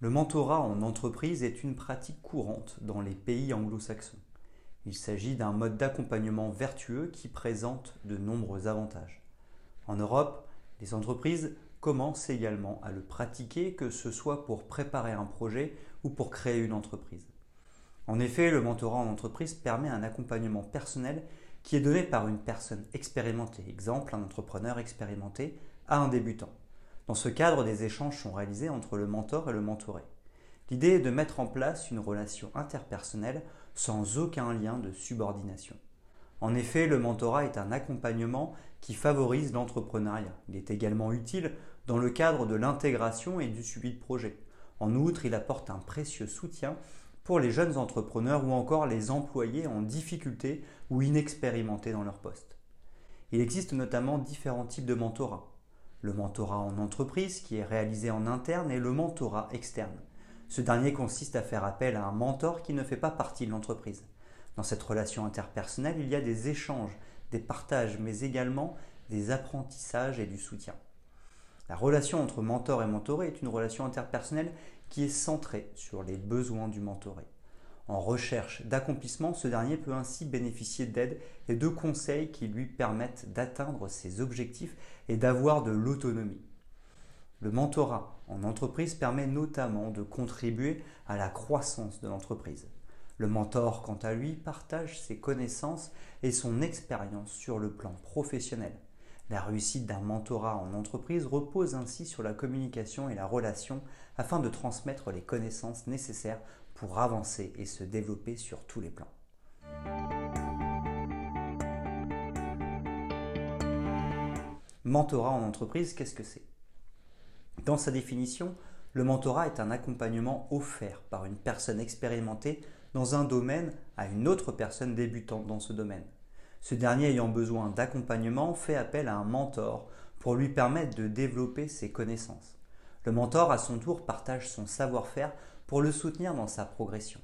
Le mentorat en entreprise est une pratique courante dans les pays anglo-saxons. Il s'agit d'un mode d'accompagnement vertueux qui présente de nombreux avantages. En Europe, les entreprises commencent également à le pratiquer, que ce soit pour préparer un projet ou pour créer une entreprise. En effet, le mentorat en entreprise permet un accompagnement personnel qui est donné par une personne expérimentée, exemple un entrepreneur expérimenté, à un débutant. Dans ce cadre, des échanges sont réalisés entre le mentor et le mentoré. L'idée est de mettre en place une relation interpersonnelle sans aucun lien de subordination. En effet, le mentorat est un accompagnement qui favorise l'entrepreneuriat. Il est également utile dans le cadre de l'intégration et du suivi de projet. En outre, il apporte un précieux soutien pour les jeunes entrepreneurs ou encore les employés en difficulté ou inexpérimentés dans leur poste. Il existe notamment différents types de mentorat le mentorat en entreprise qui est réalisé en interne et le mentorat externe. Ce dernier consiste à faire appel à un mentor qui ne fait pas partie de l'entreprise. Dans cette relation interpersonnelle, il y a des échanges, des partages, mais également des apprentissages et du soutien. La relation entre mentor et mentoré est une relation interpersonnelle qui est centrée sur les besoins du mentoré. En recherche d'accomplissement, ce dernier peut ainsi bénéficier d'aide et de conseils qui lui permettent d'atteindre ses objectifs et d'avoir de l'autonomie. Le mentorat en entreprise permet notamment de contribuer à la croissance de l'entreprise. Le mentor, quant à lui, partage ses connaissances et son expérience sur le plan professionnel. La réussite d'un mentorat en entreprise repose ainsi sur la communication et la relation afin de transmettre les connaissances nécessaires avancer et se développer sur tous les plans. Mentorat en entreprise, qu'est-ce que c'est? Dans sa définition, le mentorat est un accompagnement offert par une personne expérimentée dans un domaine à une autre personne débutante dans ce domaine. Ce dernier ayant besoin d'accompagnement fait appel à un mentor pour lui permettre de développer ses connaissances. Le mentor, à son tour, partage son savoir-faire pour le soutenir dans sa progression.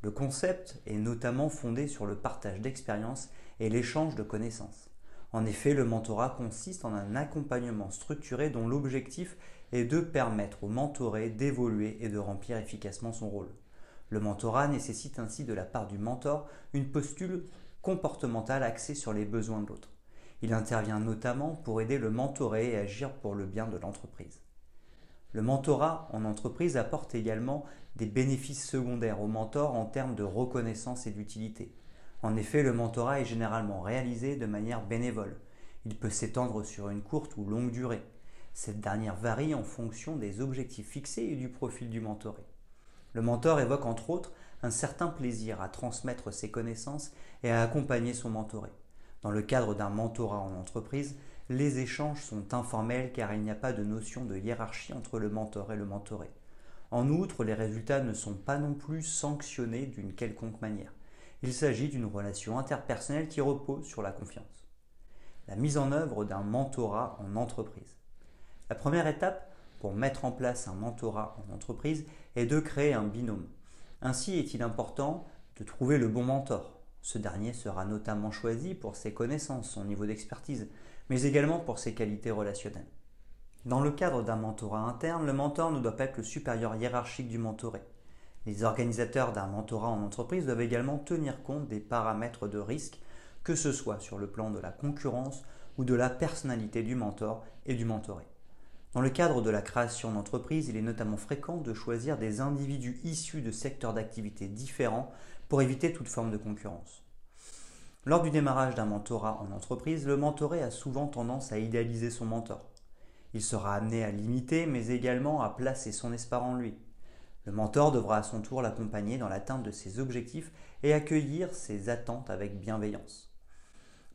Le concept est notamment fondé sur le partage d'expériences et l'échange de connaissances. En effet, le mentorat consiste en un accompagnement structuré dont l'objectif est de permettre au mentoré d'évoluer et de remplir efficacement son rôle. Le mentorat nécessite ainsi de la part du mentor une posture comportementale axée sur les besoins de l'autre. Il intervient notamment pour aider le mentoré à agir pour le bien de l'entreprise. Le mentorat en entreprise apporte également des bénéfices secondaires au mentor en termes de reconnaissance et d'utilité. En effet, le mentorat est généralement réalisé de manière bénévole. Il peut s'étendre sur une courte ou longue durée. Cette dernière varie en fonction des objectifs fixés et du profil du mentoré. Le mentor évoque entre autres un certain plaisir à transmettre ses connaissances et à accompagner son mentoré. Dans le cadre d'un mentorat en entreprise, les échanges sont informels car il n'y a pas de notion de hiérarchie entre le mentor et le mentoré. En outre, les résultats ne sont pas non plus sanctionnés d'une quelconque manière. Il s'agit d'une relation interpersonnelle qui repose sur la confiance. La mise en œuvre d'un mentorat en entreprise. La première étape pour mettre en place un mentorat en entreprise est de créer un binôme. Ainsi est-il important de trouver le bon mentor. Ce dernier sera notamment choisi pour ses connaissances, son niveau d'expertise, mais également pour ses qualités relationnelles. Dans le cadre d'un mentorat interne, le mentor ne doit pas être le supérieur hiérarchique du mentoré. Les organisateurs d'un mentorat en entreprise doivent également tenir compte des paramètres de risque, que ce soit sur le plan de la concurrence ou de la personnalité du mentor et du mentoré. Dans le cadre de la création d'entreprise, il est notamment fréquent de choisir des individus issus de secteurs d'activité différents pour éviter toute forme de concurrence. Lors du démarrage d'un mentorat en entreprise, le mentoré a souvent tendance à idéaliser son mentor. Il sera amené à l'imiter, mais également à placer son espoir en lui. Le mentor devra à son tour l'accompagner dans l'atteinte de ses objectifs et accueillir ses attentes avec bienveillance.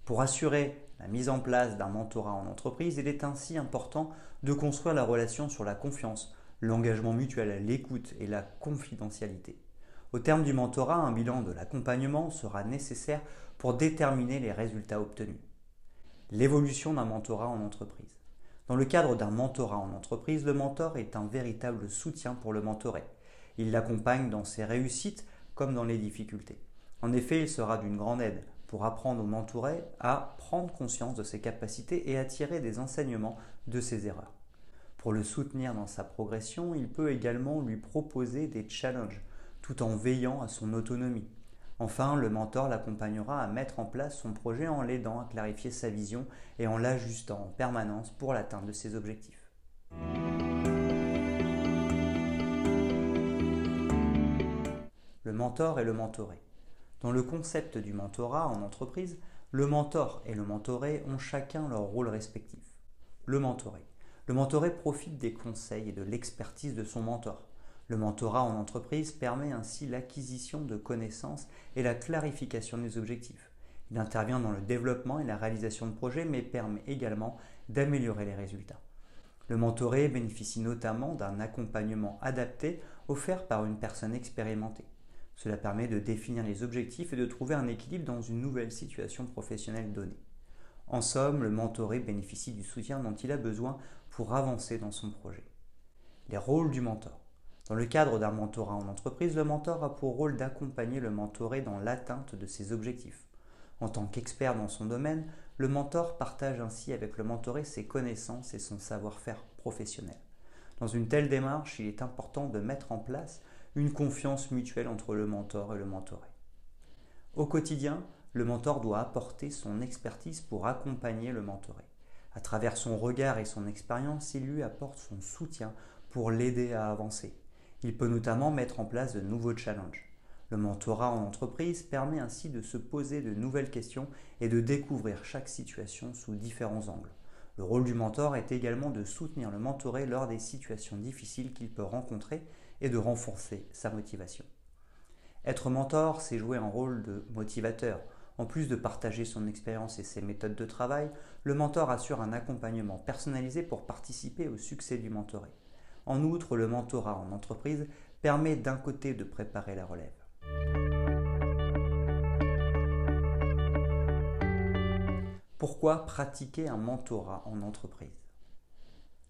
Pour assurer la mise en place d'un mentorat en entreprise, il est ainsi important de construire la relation sur la confiance, l'engagement mutuel, l'écoute et la confidentialité. Au terme du mentorat, un bilan de l'accompagnement sera nécessaire pour déterminer les résultats obtenus. L'évolution d'un mentorat en entreprise. Dans le cadre d'un mentorat en entreprise, le mentor est un véritable soutien pour le mentoré. Il l'accompagne dans ses réussites comme dans les difficultés. En effet, il sera d'une grande aide pour apprendre au mentoré à prendre conscience de ses capacités et à tirer des enseignements de ses erreurs. Pour le soutenir dans sa progression, il peut également lui proposer des challenges tout en veillant à son autonomie. Enfin, le mentor l'accompagnera à mettre en place son projet en l'aidant à clarifier sa vision et en l'ajustant en permanence pour l'atteinte de ses objectifs. Le mentor et le mentoré. Dans le concept du mentorat en entreprise, le mentor et le mentoré ont chacun leur rôle respectif. Le mentoré. Le mentoré profite des conseils et de l'expertise de son mentor. Le mentorat en entreprise permet ainsi l'acquisition de connaissances et la clarification des objectifs. Il intervient dans le développement et la réalisation de projets, mais permet également d'améliorer les résultats. Le mentoré bénéficie notamment d'un accompagnement adapté offert par une personne expérimentée. Cela permet de définir les objectifs et de trouver un équilibre dans une nouvelle situation professionnelle donnée. En somme, le mentoré bénéficie du soutien dont il a besoin pour avancer dans son projet. Les rôles du mentor. Dans le cadre d'un mentorat en entreprise, le mentor a pour rôle d'accompagner le mentoré dans l'atteinte de ses objectifs. En tant qu'expert dans son domaine, le mentor partage ainsi avec le mentoré ses connaissances et son savoir-faire professionnel. Dans une telle démarche, il est important de mettre en place une confiance mutuelle entre le mentor et le mentoré. Au quotidien, le mentor doit apporter son expertise pour accompagner le mentoré. À travers son regard et son expérience, il lui apporte son soutien pour l'aider à avancer. Il peut notamment mettre en place de nouveaux challenges. Le mentorat en entreprise permet ainsi de se poser de nouvelles questions et de découvrir chaque situation sous différents angles. Le rôle du mentor est également de soutenir le mentoré lors des situations difficiles qu'il peut rencontrer et de renforcer sa motivation. Être mentor, c'est jouer un rôle de motivateur. En plus de partager son expérience et ses méthodes de travail, le mentor assure un accompagnement personnalisé pour participer au succès du mentoré. En outre, le mentorat en entreprise permet d'un côté de préparer la relève. Pourquoi pratiquer un mentorat en entreprise?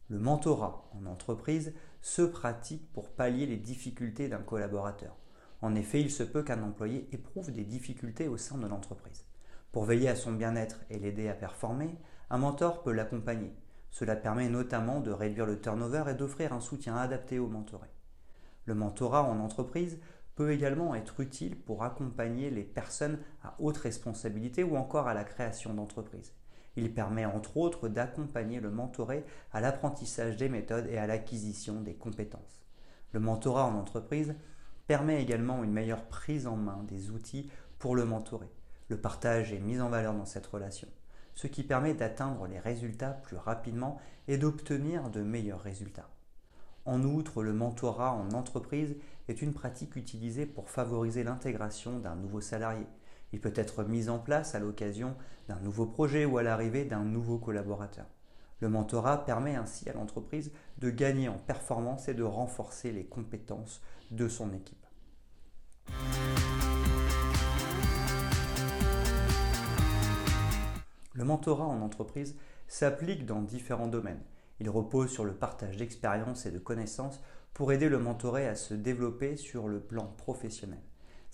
Le mentorat en entreprise se pratique pour pallier les difficultés d'un collaborateur. En effet, il se peut qu'un employé éprouve des difficultés au sein de l'entreprise. Pour veiller à son bien-être et l'aider à performer, un mentor peut l'accompagner, cela permet notamment de réduire le turnover et d'offrir un soutien adapté au mentoré. Le mentorat en entreprise peut également être utile pour accompagner les personnes à haute responsabilité ou encore à la création d'entreprises. Il permet entre autres d'accompagner le mentoré à l'apprentissage des méthodes et à l'acquisition des compétences. Le mentorat en entreprise permet également une meilleure prise en main des outils pour le mentoré. Le partage est mis en valeur dans cette relation ce qui permet d'atteindre les résultats plus rapidement et d'obtenir de meilleurs résultats. En outre, le mentorat en entreprise est une pratique utilisée pour favoriser l'intégration d'un nouveau salarié. Il peut être mis en place à l'occasion d'un nouveau projet ou à l'arrivée d'un nouveau collaborateur. Le mentorat permet ainsi à l'entreprise de gagner en performance et de renforcer les compétences de son équipe. Le mentorat en entreprise s'applique dans différents domaines. Il repose sur le partage d'expériences et de connaissances pour aider le mentoré à se développer sur le plan professionnel.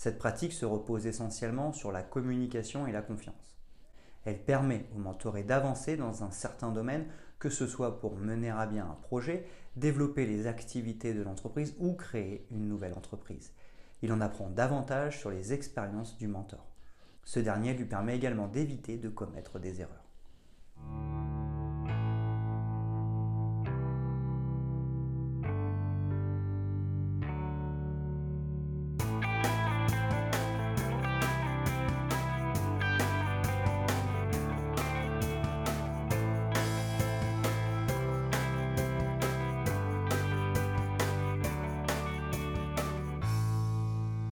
Cette pratique se repose essentiellement sur la communication et la confiance. Elle permet au mentoré d'avancer dans un certain domaine, que ce soit pour mener à bien un projet, développer les activités de l'entreprise ou créer une nouvelle entreprise. Il en apprend davantage sur les expériences du mentor. Ce dernier lui permet également d'éviter de commettre des erreurs.